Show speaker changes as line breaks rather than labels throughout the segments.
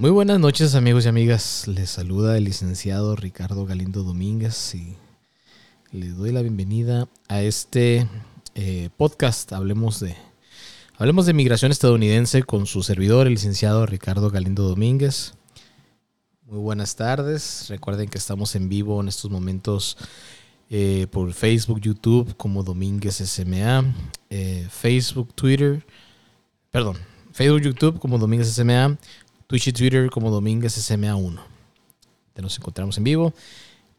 Muy buenas noches amigos y amigas, les saluda el licenciado Ricardo Galindo Domínguez y les doy la bienvenida a este eh, podcast. Hablemos de, hablemos de migración estadounidense con su servidor, el licenciado Ricardo Galindo Domínguez. Muy buenas tardes, recuerden que estamos en vivo en estos momentos eh, por Facebook, YouTube como Domínguez SMA, eh, Facebook, Twitter, perdón, Facebook, YouTube como Domínguez SMA, Twitch y Twitter como Domínguez SMA1. Nos encontramos en vivo.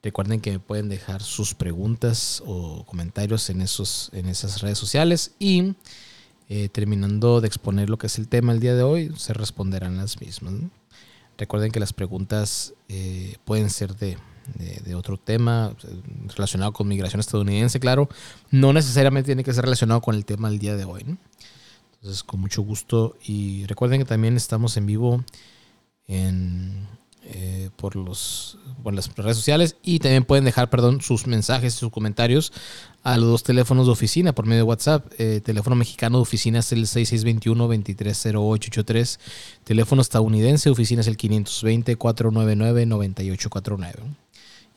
Recuerden que pueden dejar sus preguntas o comentarios en, esos, en esas redes sociales y eh, terminando de exponer lo que es el tema el día de hoy, se responderán las mismas. Recuerden que las preguntas pueden ser de de, otro tema relacionado con migración estadounidense, claro, no necesariamente tiene que ser relacionado con el tema del día de hoy. Entonces, con mucho gusto. Y recuerden que también estamos en vivo en, eh, por, los, por las redes sociales y también pueden dejar perdón, sus mensajes, sus comentarios a los dos teléfonos de oficina por medio de WhatsApp. Eh, teléfono mexicano de oficina es el 6621-230883. Teléfono estadounidense de oficina es el 520-499-9849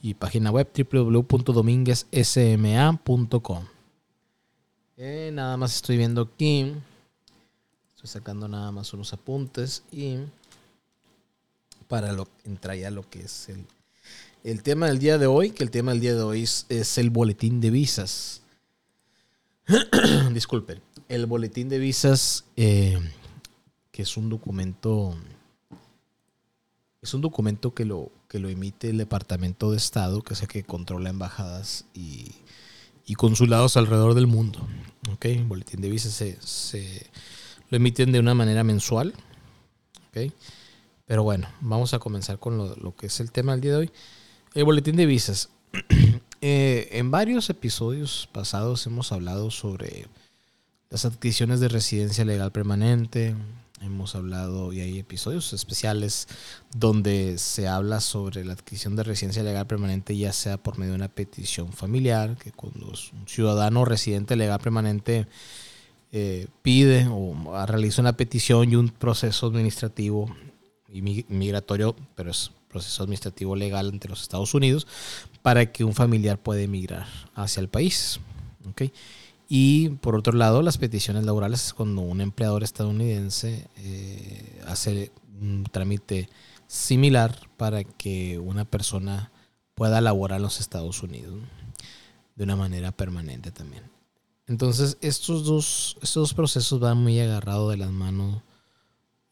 y página web www.dominguezsma.com. Eh, nada más estoy viendo aquí. Estoy sacando nada más unos apuntes y para lo, entrar ya lo que es el, el tema del día de hoy, que el tema del día de hoy es, el boletín de visas. Disculpen, el boletín de visas, eh, que es un documento, es un documento que lo, que lo emite el Departamento de Estado, que es el que controla embajadas y, consulados alrededor del mundo. ¿okay? Boletín de visas se, lo emiten de una manera mensual. ¿okay? Pero bueno, vamos a comenzar con lo, que es el tema del día de hoy. El boletín de visas. Eh, en varios episodios pasados hemos hablado sobre las adquisiciones de residencia legal permanente, Hemos hablado y hay episodios especiales donde se habla sobre la adquisición de residencia legal permanente, ya sea por medio de una petición familiar, que cuando un ciudadano residente legal permanente eh, pide o realiza una petición y un proceso administrativo y migratorio, pero es proceso administrativo legal ante los Estados Unidos, para que un familiar pueda emigrar hacia el país. Y por otro lado, las peticiones laborales es cuando un empleador estadounidense eh, hace un trámite similar para que una persona pueda laborar en los Estados Unidos de una manera permanente también. Entonces, estos dos, estos procesos van muy agarrados de las manos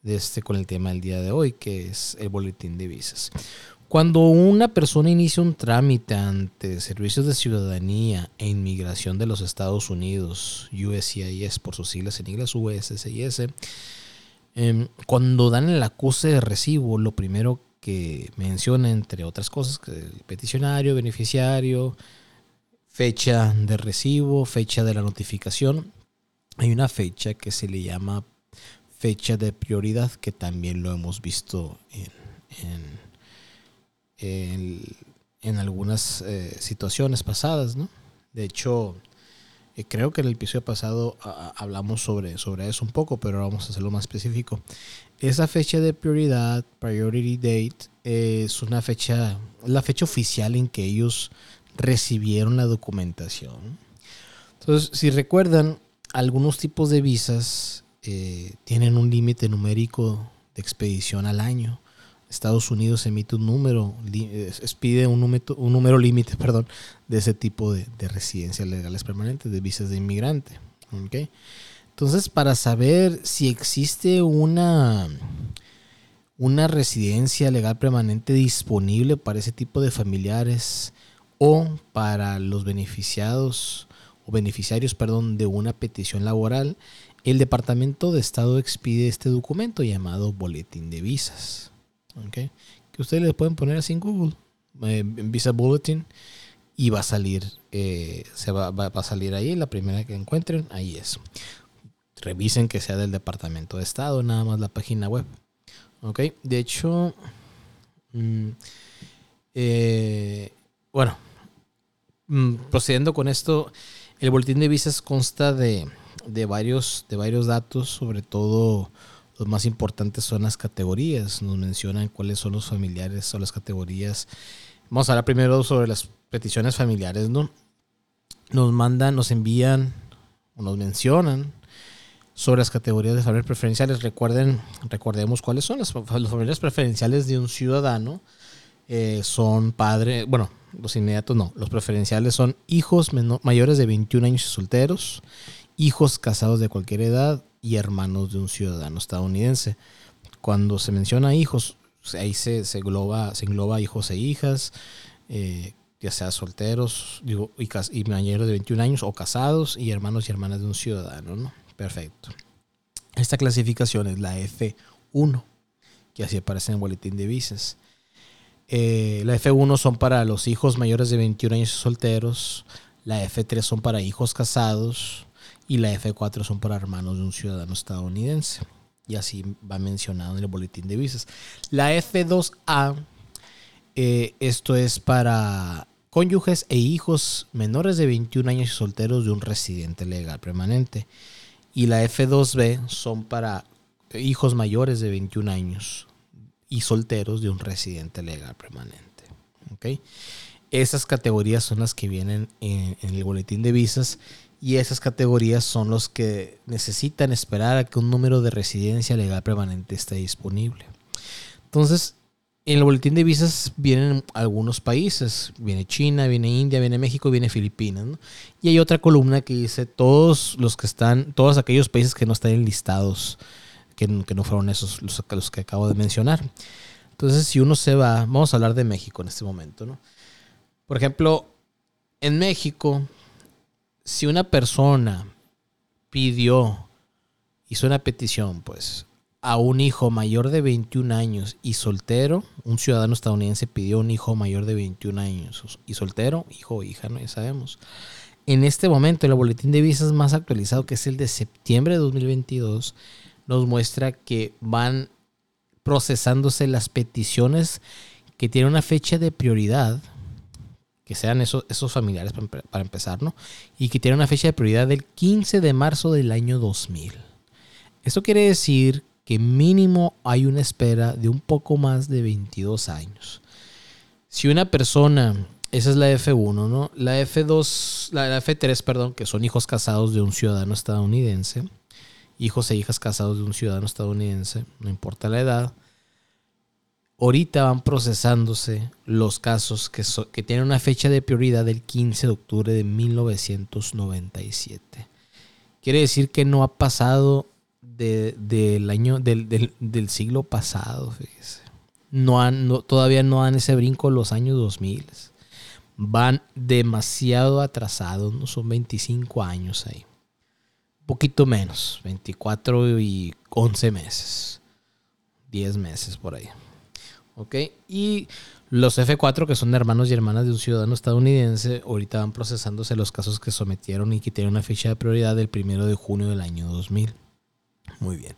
de este con el tema del día de hoy, que es el boletín de visas. Cuando una persona inicia un trámite ante Servicios de Ciudadanía e Inmigración de los Estados Unidos, USCIS por sus siglas en inglés, USCIS, em, cuando dan el acuse de recibo, lo primero que menciona, entre otras cosas, que el peticionario, beneficiario, fecha de recibo, fecha de la notificación, hay una fecha que se le llama fecha de prioridad, que también lo hemos visto en en, algunas eh, situaciones pasadas, ¿no? De hecho, eh, creo que en el episodio pasado hablamos sobre, sobre eso un poco, pero vamos a hacerlo más específico. Esa fecha de prioridad, priority date, es una fecha, la fecha oficial en que ellos recibieron la documentación. Entonces, si recuerdan, algunos tipos de visas eh, tienen un límite numérico de expedición al año. Estados Unidos emite un número, pide un número, un número límite, perdón, de ese tipo de, residencias legales permanentes, de visas de inmigrante. Entonces, para saber si existe una, una residencia legal permanente disponible para ese tipo de familiares o para los beneficiados o beneficiarios, perdón, de una petición laboral, el Departamento de Estado expide este documento llamado Boletín de Visas que ustedes le pueden poner así en Google, eh, Visa Bulletin, y va a salir, eh, se va, va, a salir ahí, la primera que encuentren, ahí es. Revisen que sea del Departamento de Estado, nada más la página web. Ok, de hecho, mm, eh, bueno, mm, procediendo con esto, el boletín de visas consta de, de, varios, de varios datos, sobre todo los más importantes son las categorías. Nos mencionan cuáles son los familiares o las categorías. Vamos a hablar primero sobre las peticiones familiares, ¿no? Nos mandan, nos envían o nos mencionan sobre las categorías de familias preferenciales. Recuerden, recordemos cuáles son las, las familias preferenciales de un ciudadano. Eh, son padre, bueno, los inmediatos no, los preferenciales son hijos mayores de 21 años y solteros, hijos casados de cualquier edad y hermanos de un ciudadano estadounidense. Cuando se menciona hijos, ahí se, se, engloba, se engloba hijos e hijas, eh, ya sea solteros y, y, mayores de 21 años o casados y hermanos y hermanas de un ciudadano. ¿no? Perfecto. Esta clasificación es la F1, que así aparece en el boletín de visas. Eh, la F1 son para los hijos mayores de 21 años y solteros. La F3 son para hijos casados. Y la F4 son para hermanos de un ciudadano estadounidense. Y así va mencionado en el boletín de visas. La F2A, eh, esto es para cónyuges e hijos menores de 21 años y solteros de un residente legal permanente. Y la F2B son para hijos mayores de 21 años y solteros de un residente legal permanente. ¿okay? Esas categorías son las que vienen en, el boletín de visas y esas categorías son los que necesitan esperar a que un número de residencia legal permanente esté disponible. Entonces, en el boletín de visas vienen algunos países. Viene China, viene India, viene México, viene Filipinas. Y hay otra columna que dice todos los que están, todos aquellos países que no están enlistados que, no fueron esos los, los, que acabo de mencionar. Entonces, si uno se va, vamos a hablar de México en este momento, ¿no? Por ejemplo, en México, si una persona pidió, hizo una petición, pues, a un hijo mayor de 21 años y soltero, un ciudadano estadounidense pidió un hijo mayor de 21 años y soltero, hijo o hija, no ya sabemos. En este momento, el boletín de visas más actualizado, que es el de septiembre de 2022, nos muestra que van procesándose las peticiones que tienen una fecha de prioridad, que sean esos, esos familiares para, empezar, ¿no? Y que tienen una fecha de prioridad del 15 de marzo del año 2000. Esto quiere decir que mínimo hay una espera de un poco más de 22 años. Si una persona, esa es la F1, ¿no? La F2, la F3, perdón, que son hijos casados de un ciudadano estadounidense, hijos e hijas casados de un ciudadano estadounidense, no importa la edad, ahorita van procesándose los casos que, que tienen una fecha de prioridad del 15 de octubre de 1997. Quiere decir que no ha pasado del año del, siglo pasado, fíjese. No han, todavía no dan ese brinco los años 2000. Van demasiado atrasados, no son 25 años ahí poquito menos, 24 y 11 meses, 10 meses por ahí. ¿Ok? Y los F4, que son hermanos y hermanas de un ciudadano estadounidense, ahorita van procesándose los casos que sometieron y que tienen una fecha de prioridad del 1 de junio del año 2000. Muy bien.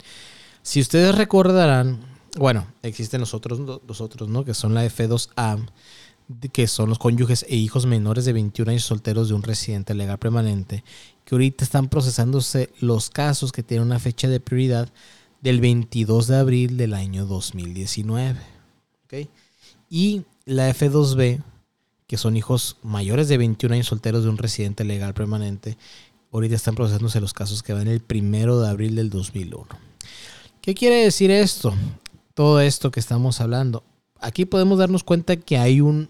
Si ustedes recordarán, bueno, existen los otros, los otros ¿no? Que son la F2A, que son los cónyuges e hijos menores de 21 años solteros de un residente legal permanente, que ahorita están procesándose los casos que tienen una fecha de prioridad del 22 de abril del año 2019. Y la F2B, que son hijos mayores de 21 años solteros de un residente legal permanente, ahorita están procesándose los casos que van el 1 de abril del 2001. ¿Qué quiere decir esto? Todo esto que estamos hablando. Aquí podemos darnos cuenta que hay un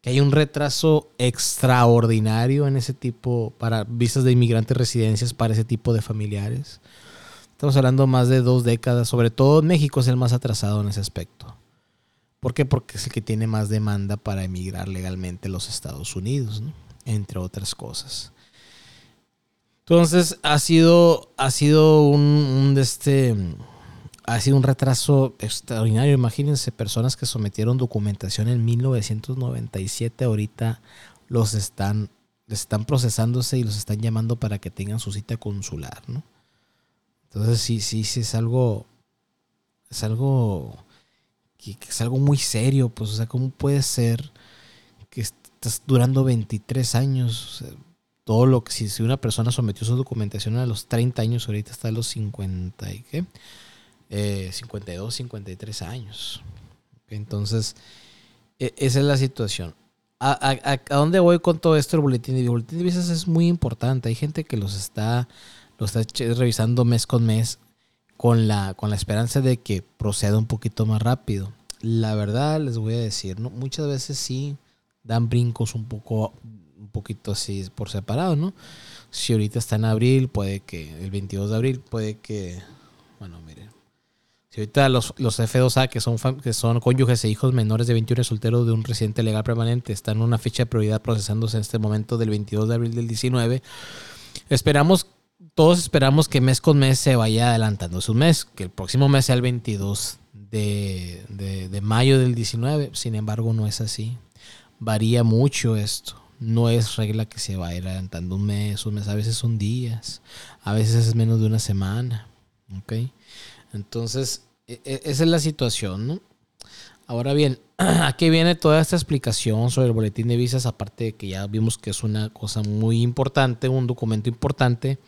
que hay un retraso extraordinario en ese tipo, para visas de inmigrantes residencias para ese tipo de familiares. Estamos hablando más de dos décadas, sobre todo México es el más atrasado en ese aspecto. ¿Por qué? Porque es el que tiene más demanda para emigrar legalmente a los Estados Unidos, entre otras cosas. Entonces ha sido, ha sido un, un de este, ha sido un retraso extraordinario. Imagínense, personas que sometieron documentación en 1997, ahorita los están, están procesándose y los están llamando para que tengan su cita consular, ¿no? Entonces sí, sí, sí, es algo, es algo, que, es algo muy serio, pues, o sea, ¿cómo puede ser que estás durando 23 años? todo lo que, si, si una persona sometió su documentación a los 30 años, ahorita está a los 50 y qué 52, 53 años. Entonces, e, esa es la situación. ¿A, a, dónde voy con todo esto? El boletín de, boletín de visas es muy importante. Hay gente que los está, los está revisando mes con mes con la, con la esperanza de que proceda un poquito más rápido. La verdad, les voy a decir, ¿no? muchas veces sí dan brincos un poco, un poquito así por separado, ¿no? Si ahorita está en abril, puede que el 22 de abril, puede que, bueno, miren, si ahorita los, los F2A, que son, que son cónyuges e hijos menores de 21 solteros de un residente legal permanente, están en una fecha de prioridad procesándose en este momento del 22 de abril del 19, esperamos, todos esperamos que mes con mes se vaya adelantando su mes, que el próximo mes sea el 22 de, de, mayo del 19. Sin embargo, no es así. Varía mucho esto. No es regla que se vaya adelantando un mes, un mes. A veces son días, a veces es menos de una semana. ¿Ok? Entonces, e, e, esa es la situación, ¿no? Ahora bien, aquí viene toda esta explicación sobre el boletín de visas, aparte de que ya vimos que es una cosa muy importante, un documento importante,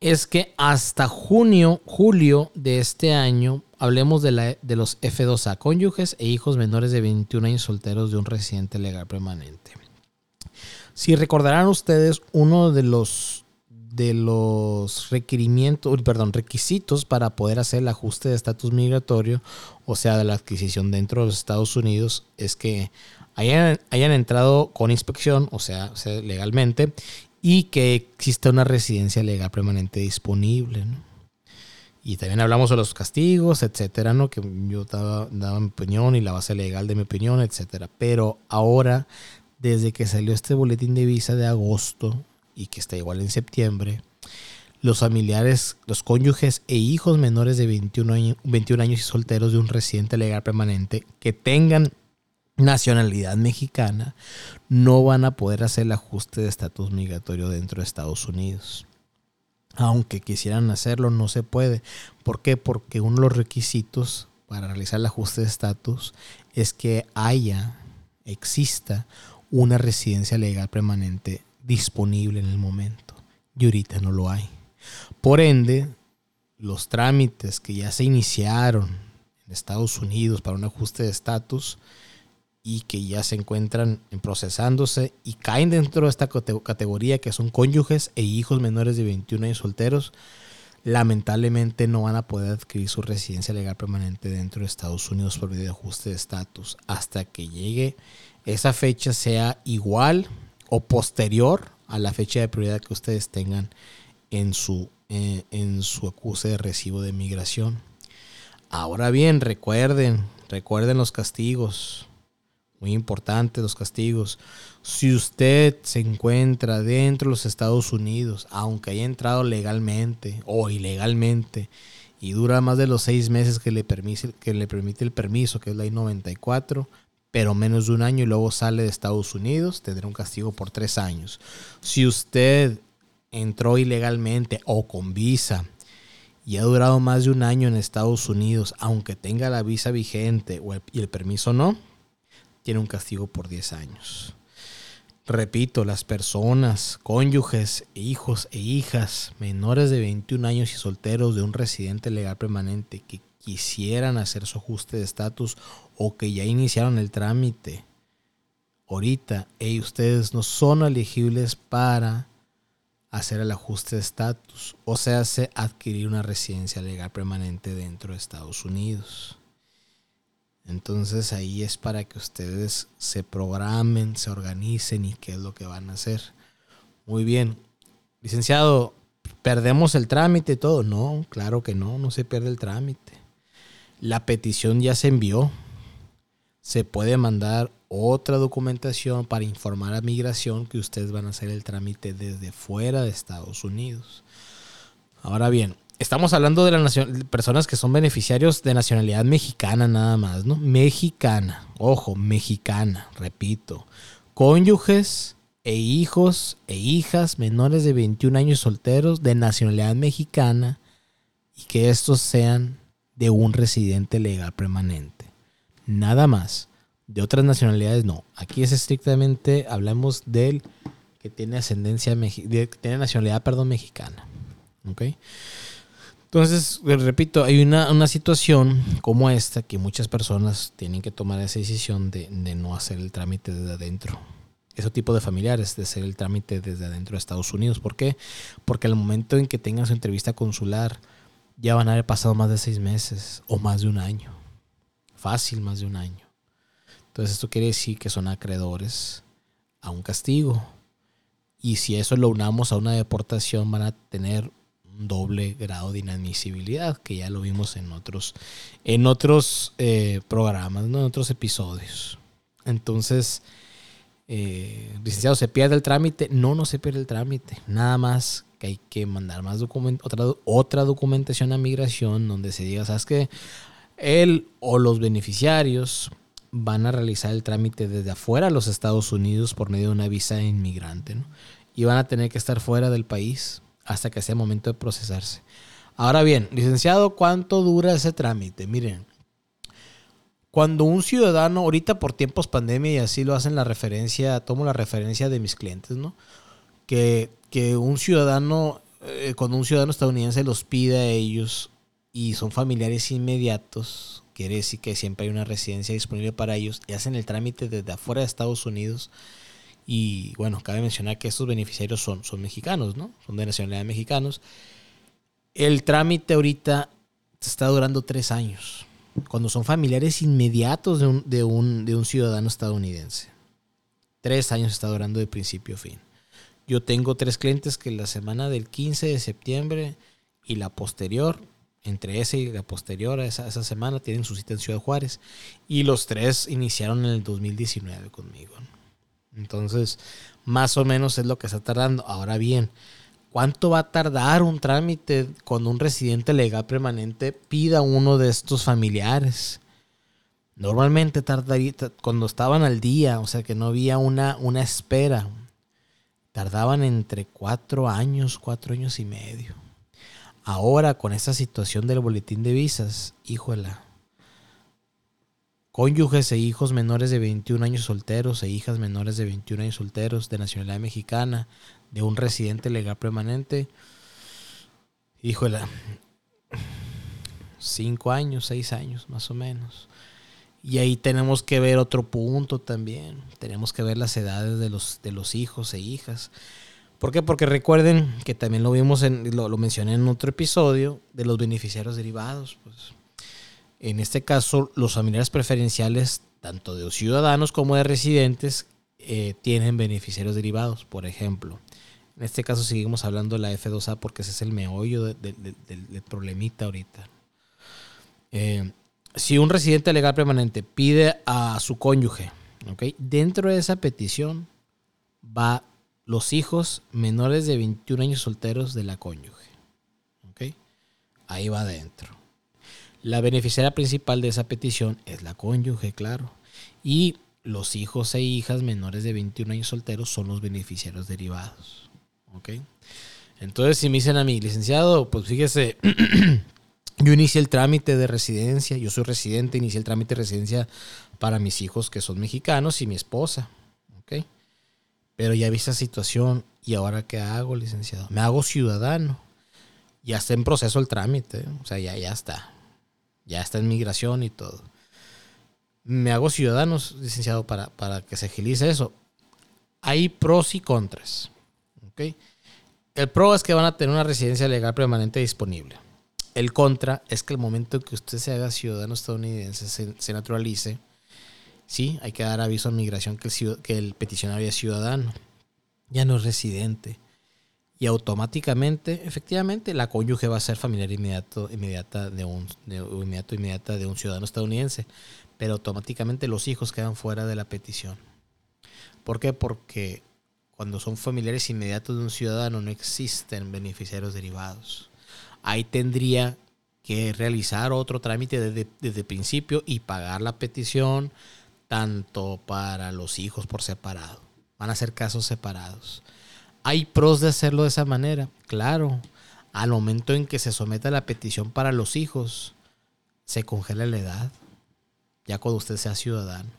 es que hasta junio, julio de este año, hablemos de, la, de los F2A, cónyuges e hijos menores de 21 años solteros de un residente legal permanente. Si recordarán ustedes, uno de los de los requerimientos, perdón, requisitos para poder hacer el ajuste de estatus migratorio, o sea, de la adquisición dentro de los Estados Unidos, es que hayan, hayan entrado con inspección, o sea, legalmente, y que exista una residencia legal permanente disponible. Y también hablamos de los castigos, etcétera, ¿no? Que yo daba, daba mi opinión y la base legal de mi opinión, etcétera. Pero ahora, desde que salió este boletín de visa de agosto, y que está igual en septiembre, los familiares, los cónyuges e hijos menores de 21 años, 21 años y solteros de un residente legal permanente que tengan nacionalidad mexicana no van a poder hacer el ajuste de estatus migratorio dentro de Estados Unidos. Aunque quisieran hacerlo, no se puede. ¿Por qué? Porque uno de los requisitos para realizar el ajuste de estatus es que haya, exista una residencia legal permanente disponible en el momento. Y ahorita no lo hay. Por ende, los trámites que ya se iniciaron en Estados Unidos para un ajuste de estatus y que ya se encuentran en procesándose y caen dentro de esta categoría que son cónyuges e hijos menores de 21 años solteros, lamentablemente no van a poder adquirir su residencia legal permanente dentro de Estados Unidos por medio de ajuste de estatus hasta que llegue esa fecha sea igual o posterior a la fecha de prioridad que ustedes tengan en su, eh, en su de recibo de migración. Ahora bien, recuerden, recuerden los castigos. Muy importante los castigos. Si usted se encuentra dentro de los Estados Unidos, aunque haya entrado legalmente o ilegalmente, y dura más de los seis meses que le, permite, que le permite el permiso, que es la I-94, pero menos de un año y luego sale de Estados Unidos, tendrá un castigo por tres años. Si usted entró ilegalmente o con visa y ha durado más de un año en Estados Unidos, aunque tenga la visa vigente y el permiso no, tiene un castigo por 10 años. Repito, las personas, cónyuges, hijos e hijas menores de 21 años y solteros de un residente legal permanente que quisieran hacer su ajuste de estatus o que ya iniciaron el trámite ahorita y ustedes no son elegibles para hacer el ajuste de estatus o se hace adquirir una residencia legal permanente dentro de Estados Unidos. Entonces ahí es para que ustedes se programen, se organicen y qué es lo que van a hacer. Muy bien. Licenciado, ¿perdemos el trámite y todo? No, claro que no, no se pierde el trámite. La petición ya se envió. Se puede mandar otra documentación para informar a migración que ustedes van a hacer el trámite desde fuera de Estados Unidos. Ahora bien, estamos hablando de las personas que son beneficiarios de nacionalidad mexicana nada más, ¿no? Mexicana, ojo, mexicana, repito. Cónyuges e hijos e hijas menores de 21 años solteros de nacionalidad mexicana y que estos sean de un residente legal permanente. Nada más. De otras nacionalidades no. Aquí es estrictamente, hablamos del que tiene ascendencia, de, que tiene nacionalidad, perdón, mexicana. ¿Ok? Entonces, repito, hay una, situación como esta que muchas personas tienen que tomar esa decisión de, no hacer el trámite desde adentro. Ese tipo de familiares, de hacer el trámite desde adentro de Estados Unidos. ¿Por qué? Porque al momento en que tengan su entrevista consular, ya van a haber pasado más de seis meses o más de un año. Fácil, más de un año. Entonces, esto quiere decir que son acreedores a un castigo. Y si eso lo unamos a una deportación, van a tener doble grado de inadmisibilidad, que ya lo vimos en otros, en otros eh, programas, en otros episodios. Entonces, eh, licenciado, ¿se pierde el trámite? No, no se pierde el trámite. Nada más que hay que mandar más otra, otra documentación a migración donde se diga, ¿sabes que Él o los beneficiarios van a realizar el trámite desde afuera de los Estados Unidos por medio de una visa de inmigrante, Y van a tener que estar fuera del país hasta que sea momento de procesarse. Ahora bien, licenciado, ¿cuánto dura ese trámite? Miren, cuando un ciudadano, ahorita por tiempos pandemia y así lo hacen la referencia, tomo la referencia de mis clientes, ¿no? Que, que un ciudadano, eh, cuando un ciudadano estadounidense los pide a ellos y son familiares inmediatos, quiere decir que siempre hay una residencia disponible para ellos y hacen el trámite desde afuera de Estados Unidos y bueno, cabe mencionar que estos beneficiarios son, son mexicanos, ¿no? Son de nacionalidad mexicanos. El trámite ahorita está durando tres años, cuando son familiares inmediatos de un, de un, de un ciudadano estadounidense. Tres años está durando de principio a fin. Yo tengo tres clientes que la semana del 15 de septiembre y la posterior, entre ese y la posterior a esa, esa semana, tienen su cita en Ciudad Juárez. Y los tres iniciaron en el 2019 conmigo. Entonces, más o menos es lo que está tardando. Ahora bien, ¿cuánto va a tardar un trámite cuando un residente legal permanente pida uno de estos familiares? Normalmente tardaría, cuando estaban al día, o sea que no había una, una espera, tardaban entre cuatro años, cuatro años y medio. Ahora, con esta situación del boletín de visas, híjola, cónyuges e hijos menores de 21 años solteros e hijas menores de 21 años solteros de nacionalidad mexicana de un residente legal permanente. Híjole, cinco años, seis años más o menos. Y ahí tenemos que ver otro punto también. Tenemos que ver las edades de los, de los hijos e hijas. ¿Por qué? Porque recuerden que también lo vimos en, lo, mencioné en otro episodio de los beneficiarios derivados. Pues en este caso, los familiares preferenciales, tanto de ciudadanos como de residentes, eh, tienen beneficiarios derivados, por ejemplo. En este caso seguimos hablando de la F2A porque ese es el meollo del problemita ahorita. Eh, si un residente legal permanente pide a su cónyuge, dentro de esa petición va los hijos menores de 21 años solteros de la cónyuge. Ahí va adentro. La beneficiaria principal de esa petición es la cónyuge, claro. Y los hijos e hijas menores de 21 años solteros son los beneficiarios derivados. ¿Ok? Entonces, si me dicen a mí, licenciado, pues fíjese, yo inicié el trámite de residencia, yo soy residente, inicié el trámite de residencia para mis hijos que son mexicanos y mi esposa. ¿Ok? Pero ya vi esa situación y ahora ¿qué hago, licenciado? Me hago ciudadano. Ya está en proceso el trámite, o sea, ya, ya está. Ya está en migración y todo. Me hago ciudadano, licenciado, para, para que se agilice eso. Hay pros y contras. El pro es que van a tener una residencia legal permanente disponible. El contra es que el momento que usted se haga ciudadano estadounidense, se, naturalice, sí, hay que dar aviso a migración que el, que el peticionario es ciudadano, ya no es residente y automáticamente, efectivamente, la cónyuge va a ser familiar inmediato, inmediata de un, inmediato, inmediata de un ciudadano estadounidense, pero automáticamente los hijos quedan fuera de la petición. ¿Por qué? Porque cuando son familiares inmediatos de un ciudadano no existen beneficiarios derivados. Ahí tendría que realizar otro trámite desde, desde el principio y pagar la petición tanto para los hijos por separado. Van a ser casos separados. ¿Hay pros de hacerlo de esa manera? Claro. Al momento en que se someta la petición para los hijos, se congela la edad. Ya cuando usted sea ciudadano.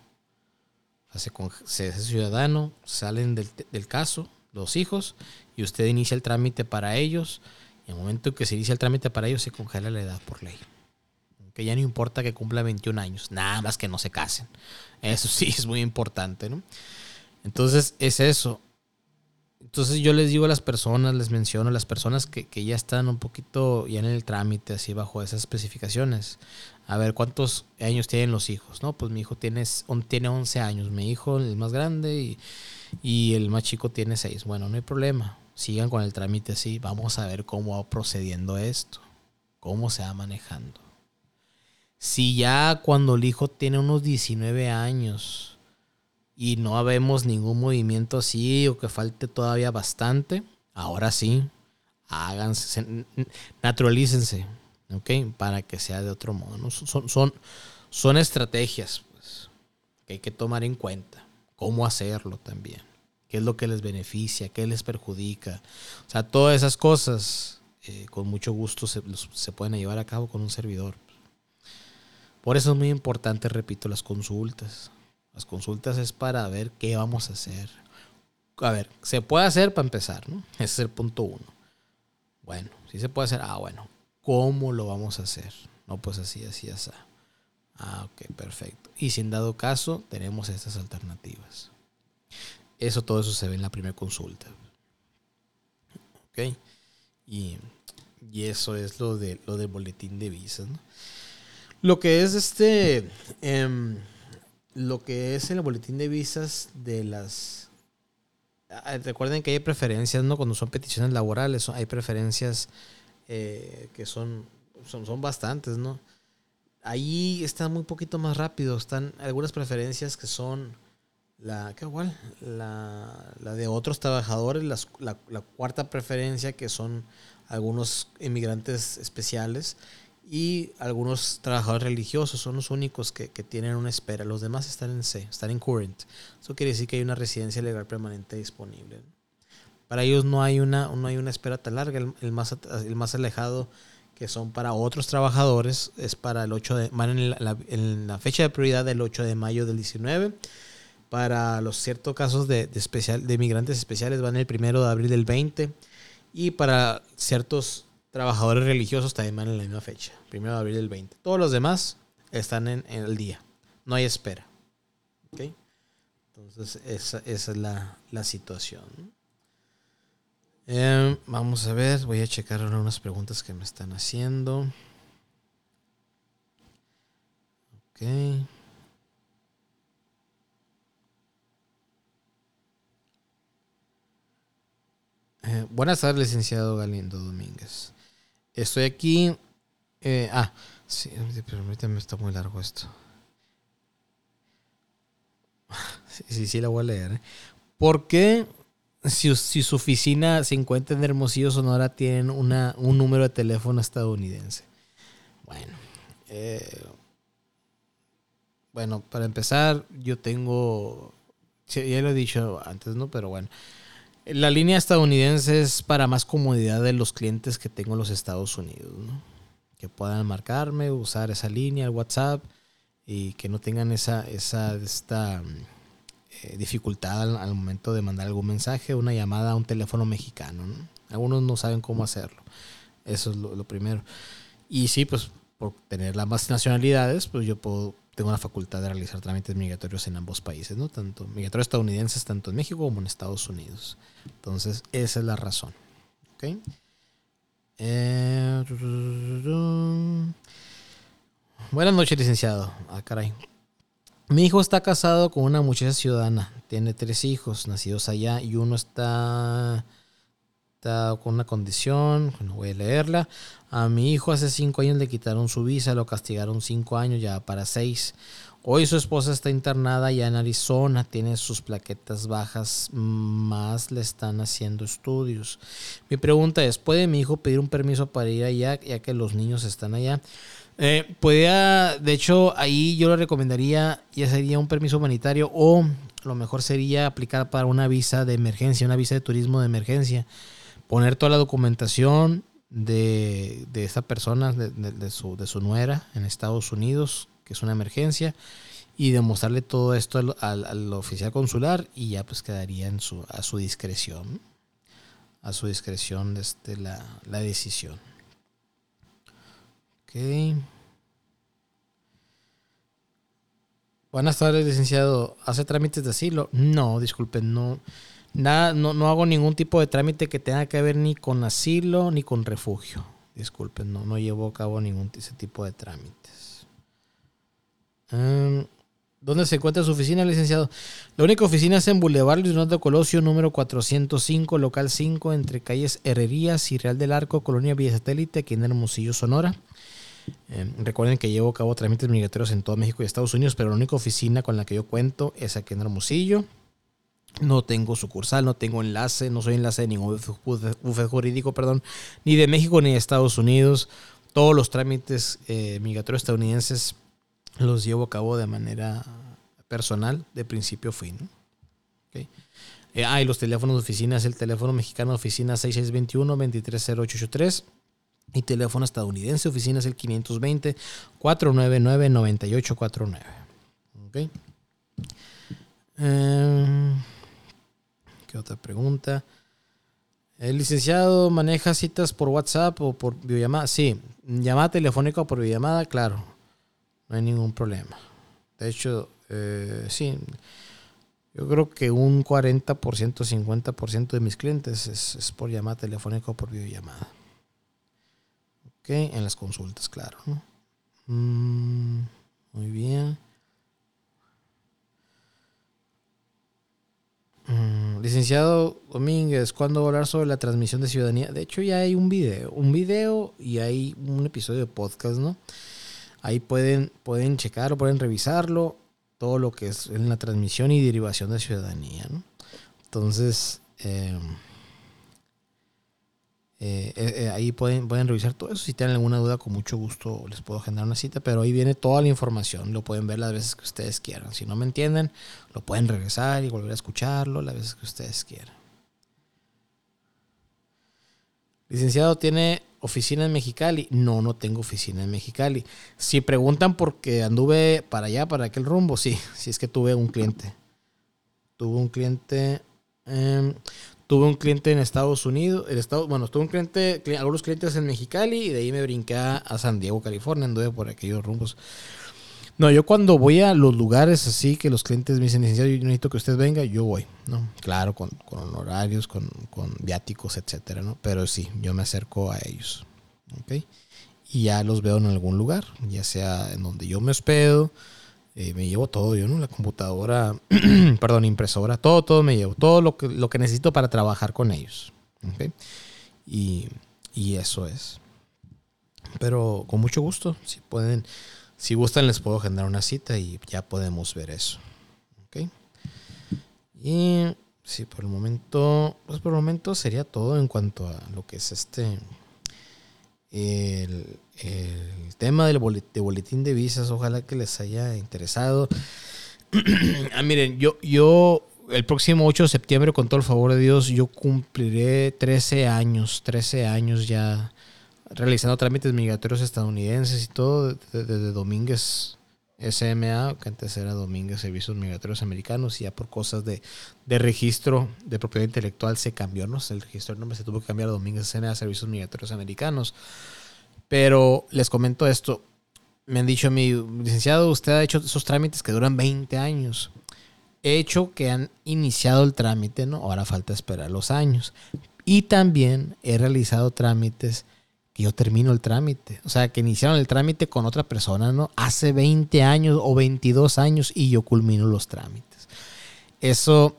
O sea, se, hace ciudadano, salen del, caso los hijos y usted inicia el trámite para ellos Y el momento en que se inicia el trámite para ellos, se congela la edad por ley. Que ya no importa que cumpla 21 años, nada más que no se casen. Eso sí es muy importante, ¿no? Entonces, es eso. Entonces yo les digo a las personas, les menciono a las personas que, que, ya están un poquito ya en el trámite, así bajo esas especificaciones. A ver, ¿cuántos años tienen los hijos? No, pues mi hijo tiene, tiene 11 años, mi hijo el más grande y, y el más chico tiene 6. Bueno, no hay problema, sigan con el trámite así, vamos a ver cómo va procediendo esto, cómo se va manejando. Si ya cuando el hijo tiene unos 19 años, y no vemos ningún movimiento así o que falte todavía bastante, ahora sí, háganse, naturalícense, ¿ok? Para que sea de otro modo. Son, son, son estrategias pues, que hay que tomar en cuenta. Cómo hacerlo también. ¿Qué es lo que les beneficia? ¿Qué les perjudica? O sea, todas esas cosas eh, con mucho gusto se, se pueden llevar a cabo con un servidor. Por eso es muy importante, repito, las consultas. Las consultas es para ver qué vamos a hacer. A ver, se puede hacer para empezar, ¿no? Ese es el punto uno. Bueno, si se puede hacer. Ah, bueno, ¿cómo lo vamos a hacer? No, pues así, así, así. Ah, ok, perfecto. Y si en dado caso, tenemos estas alternativas. Eso, todo eso se ve en la primera consulta. Ok. Y, eso es lo, de, lo del boletín de visas, ¿no? Lo que es este. Em, lo que es el boletín de visas de las... Ah, recuerden que hay preferencias, ¿no? Cuando son peticiones laborales, hay preferencias eh, que son, son, son bastantes, ¿no? Ahí está muy poquito más rápido. Están algunas preferencias que son la, ¿qué igual? La, la, de otros trabajadores, la, la, cuarta preferencia que son algunos inmigrantes especiales y algunos trabajadores religiosos son los únicos que, tienen una espera. Los demás están en C, están en current. Eso quiere decir que hay una residencia legal permanente disponible. Para ellos no hay una, no hay una espera tan larga. El, más, el más alejado que son para otros trabajadores es para el 8 de van en la, en la fecha de prioridad del 8 de mayo del 19. Para los ciertos casos de, de, especial, de migrantes especiales van el 1 de abril del 20. Y para ciertos trabajadores religiosos también van en la misma fecha, primero de abril del 20. Todos los demás están en, el día, no hay espera. Entonces, esa, es la, situación. Em, vamos a ver, voy a checar ahora unas preguntas que me están haciendo. Ok. Eh, buenas tardes, licenciado Galindo Domínguez. Estoy aquí. Eh, ah, sí, permíteme, está muy largo esto. Sí, sí, la voy a leer. ¿eh? ¿Por qué, si, si, su oficina se encuentra en Hermosillo, Sonora, tienen una, un número de teléfono estadounidense? Bueno, eh, bueno, para empezar, yo tengo. Ya lo he dicho antes, ¿no? Pero bueno. La línea estadounidense es para más comodidad de los clientes que tengo en los Estados Unidos, ¿no? Que puedan marcarme, usar esa línea, el WhatsApp, y que no tengan esa, esa esta, eh, dificultad al, momento de mandar algún mensaje, una llamada a un teléfono mexicano. ¿no? Algunos no saben cómo hacerlo. Eso es lo, lo primero. Y sí, pues por tener las más nacionalidades, pues yo puedo tengo la facultad de realizar trámites migratorios en ambos países, ¿no? Tanto migratorios estadounidenses, tanto en México como en Estados Unidos. Entonces, esa es la razón. ¿Ok? Eh, buenas noches, licenciado. Ah, caray. Mi hijo está casado con una muchacha ciudadana. Tiene tres hijos nacidos allá y uno está con una condición, no voy a leerla. A mi hijo hace cinco años le quitaron su visa, lo castigaron cinco años, ya para seis. Hoy su esposa está internada ya en Arizona, tiene sus plaquetas bajas, más le están haciendo estudios. Mi pregunta es, ¿puede mi hijo pedir un permiso para ir allá, ya que los niños están allá? Eh, puede, de hecho, ahí yo le recomendaría, ya sería un permiso humanitario o lo mejor sería aplicar para una visa de emergencia, una visa de turismo de emergencia poner toda la documentación de, de esta persona, de, su, de su nuera en Estados Unidos, que es una emergencia, y demostrarle todo esto al, al, oficial consular y ya pues quedaría en su, a su discreción. a su discreción este, la, la decisión. Ok. Buenas tardes, licenciado. ¿Hace trámites de asilo? No, disculpen, no. Nada, no, no hago ningún tipo de trámite que tenga que ver ni con asilo ni con refugio. Disculpen, no, no llevo a cabo ningún ese tipo de trámites. Em, ¿Dónde se encuentra su oficina, licenciado? La única oficina es en Boulevard Luis Donaldo Colosio, número 405, local 5, entre calles Herrerías y Real del Arco, Colonia Villa Satélite, aquí en Hermosillo, Sonora. Em, recuerden que llevo a cabo trámites migratorios en todo México y Estados Unidos, pero la única oficina con la que yo cuento es aquí en Hermosillo. No tengo sucursal, no tengo enlace, no soy enlace de ningún bufete jurídico, perdón, ni de México ni de Estados Unidos. Todos los trámites eh, migratorios estadounidenses los llevo a cabo de manera personal, de principio a fin. Okay. Eh, ah, y los teléfonos de oficina es el teléfono mexicano de oficina 6621-230883 y teléfono estadounidense oficina es el 520-499-9849. Okay. Eh, ¿Qué otra pregunta? ¿El licenciado maneja citas por WhatsApp o por videollamada? Sí, llamada telefónica o por videollamada, claro. No hay ningún problema. De hecho, eh, sí, yo creo que un 40%, 50% de mis clientes es, por llamada telefónica o por videollamada. Ok, en las consultas, claro. Mm, muy bien. Mm, licenciado Domínguez, ¿cuándo hablar sobre la transmisión de ciudadanía? De hecho, ya hay un video, un video y hay un episodio de podcast, ¿no? Ahí pueden, pueden checar o pueden revisarlo, todo lo que es en la transmisión y derivación de ciudadanía, ¿no? Entonces, eh, eh, eh, eh, ahí pueden, revisar todo eso. Si tienen alguna duda, con mucho gusto les puedo generar una cita. Pero ahí viene toda la información. Lo pueden ver las veces que ustedes quieran. Si no me entienden, lo pueden regresar y volver a escucharlo las veces que ustedes quieran. Licenciado, ¿tiene oficina en Mexicali? No, no tengo oficina en Mexicali. Si preguntan por qué anduve para allá, para aquel rumbo, sí, sí es que tuve un cliente. Tuve un cliente. Em, Tuve un cliente en Estados Unidos, el estado, bueno, tuve un cliente, algunos clientes en Mexicali y de ahí me brinqué a San Diego, California, anduve por aquellos rumbos. No, yo cuando voy a los lugares así que los clientes me dicen, licenciado, yo necesito que usted venga, yo voy, ¿no? Claro, con, con honorarios, con, con, viáticos, etcétera, ¿no? Pero sí, yo me acerco a ellos, ¿ok? Y ya los veo en algún lugar, ya sea en donde yo me hospedo, eh, me llevo todo yo, ¿no? La computadora, perdón, impresora, todo, todo me llevo, todo lo que, lo que necesito para trabajar con ellos. Y, y, eso es. Pero con mucho gusto, si pueden, si gustan les puedo generar una cita y ya podemos ver eso. ¿Ok? Y sí, por el momento, pues por el momento sería todo en cuanto a lo que es este el, tema del boletín de visas. Ojalá que les haya interesado. ah, miren, yo, yo el próximo 8 de septiembre, con todo el favor de Dios, yo cumpliré 13 años, 13 años ya realizando trámites migratorios estadounidenses y todo desde Domínguez SMA, que antes era Domínguez Servicios Migratorios Americanos, y ya por cosas de, registro de propiedad intelectual se cambió, ¿no? El registro de nombre se tuvo que cambiar a Domínguez SMA Servicios Migratorios Americanos. Pero les comento esto. Me han dicho, mi licenciado, usted ha hecho esos trámites que duran 20 años. He hecho que han iniciado el trámite, ¿no? Ahora falta esperar los años. Y también he realizado trámites que yo termino el trámite. O sea, que iniciaron el trámite con otra persona, ¿no? Hace 20 años o 22 años y yo culmino los trámites. Eso,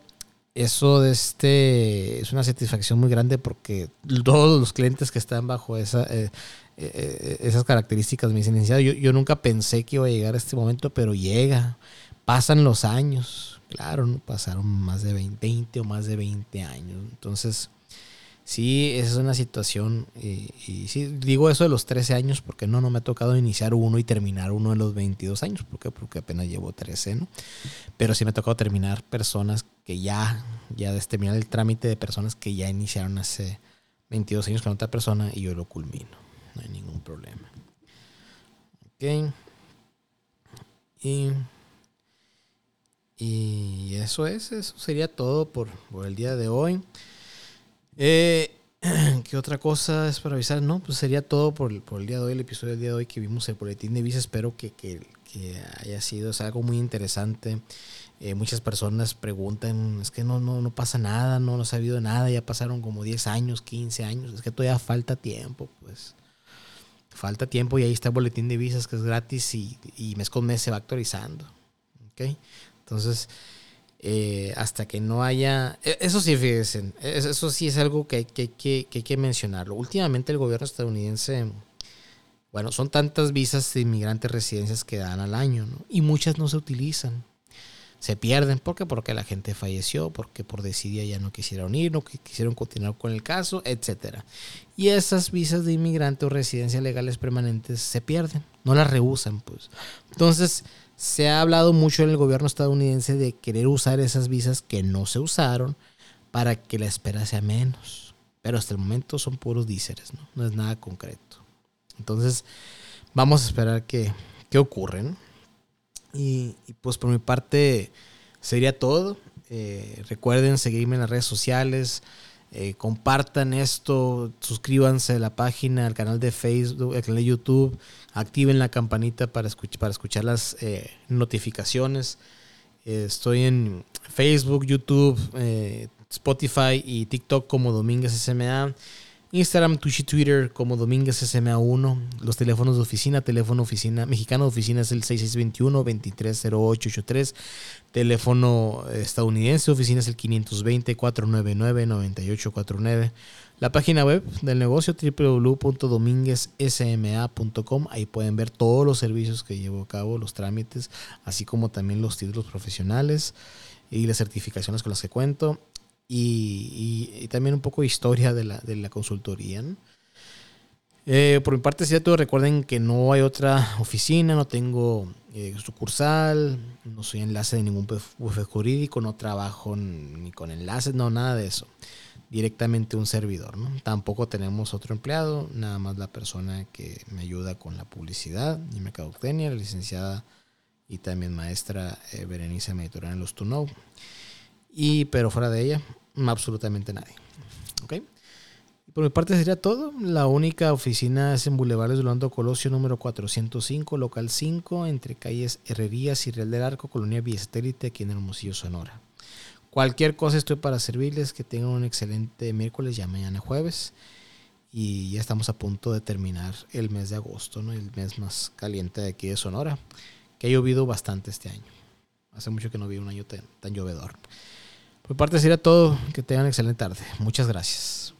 eso de este, es una satisfacción muy grande porque todos los clientes que están bajo esa, eh, eh, eh, esas características me dicen, yo, yo nunca pensé que iba a llegar a este momento, pero llega. Pasan los años. Claro, ¿no? pasaron más de 20 o más de 20 años. Entonces, sí, esa es una situación. Y, sí, digo eso de los 13 años porque no, no me ha tocado iniciar uno y terminar uno de los 22 años. ¿Por Porque apenas llevo 13, ¿no? Pero sí me ha tocado terminar personas que ya, ya terminar el trámite de personas que ya iniciaron hace 22 años con otra persona y yo lo culmino. No hay ningún problema. Ok. Y, y eso es, eso sería todo por el día de hoy. Eh, ¿Qué otra cosa es para avisar? No, pues sería todo por, por, el día de hoy, el episodio del día de hoy que vimos el boletín de visa. Espero que, que, que haya sido es algo muy interesante. Eh, muchas personas preguntan, es que no, no, no pasa nada, no, no ha habido nada, ya pasaron como 10 años, 15 años, es que todavía falta tiempo, pues. Falta tiempo y ahí está el boletín de visas que es gratis y, y mes con mes se va actualizando. ¿Ok? Entonces, eh, hasta que no haya... E, eso sí, fíjense, eso sí es algo que hay que, mencionarlo. Últimamente el gobierno estadounidense, bueno, son tantas visas de inmigrantes residencias que dan al año, ¿no? Y muchas no se utilizan. Se pierden. ¿Por qué? Porque la gente falleció, porque por decidir ya no quisieron ir, no quisieron continuar con el caso, etc. Y esas visas de inmigrante o residencias legales permanentes se pierden, no las rehusan, pues. Entonces, se ha hablado mucho en el gobierno estadounidense de querer usar esas visas que no se usaron para que la espera sea menos. Pero hasta el momento son puros díceres, ¿no? No es nada concreto. Entonces, vamos a esperar qué, qué ocurre, y, pues por mi parte sería todo. Eh, recuerden seguirme en las redes sociales. Eh, compartan esto, suscríbanse a la página, al canal de Facebook, al canal de YouTube, activen la campanita para, escuchar, las eh, notificaciones. Eh, estoy en Facebook, YouTube, Spotify y TikTok como Domínguez SMA. Instagram, Twitch y Twitter como Domínguez SMA1. Los teléfonos de oficina, teléfono oficina mexicano de oficina es el 6621-230883. Teléfono estadounidense de oficina es el 520-499-9849. La página web del negocio www.dominguezsma.com. Ahí pueden ver todos los servicios que llevo a cabo, los trámites, así como también los títulos profesionales y las certificaciones con las que cuento y, también un poco de historia de la, de la consultoría. Eh, por mi parte, cierto, recuerden que no hay otra oficina, no tengo eh, sucursal, no soy enlace de ningún bufete jurídico, no trabajo ni con enlaces, no, nada de eso. Directamente un servidor, ¿no? Tampoco tenemos otro empleado, nada más la persona que me ayuda con la publicidad y mercadotecnia, la licenciada y también maestra eh, Berenice Mediterránea en los To Know. Y, pero fuera de ella, absolutamente nadie. ¿Ok? Por mi parte sería todo. La única oficina es en Boulevard Orlando Colosio número 405, local 5, entre calles Herrerías y Real del Arco, Colonia Biestérite, aquí en Hermosillo, Sonora. Cualquier cosa estoy para servirles. Que tengan un excelente miércoles, ya mañana jueves. Y ya estamos a punto de terminar el mes de agosto, ¿no? el mes más caliente de aquí de Sonora, que ha llovido bastante este año. Hace mucho que no vi un año tan, tan llovedor. Por parte sería todo. Que tengan excelente tarde. Muchas gracias.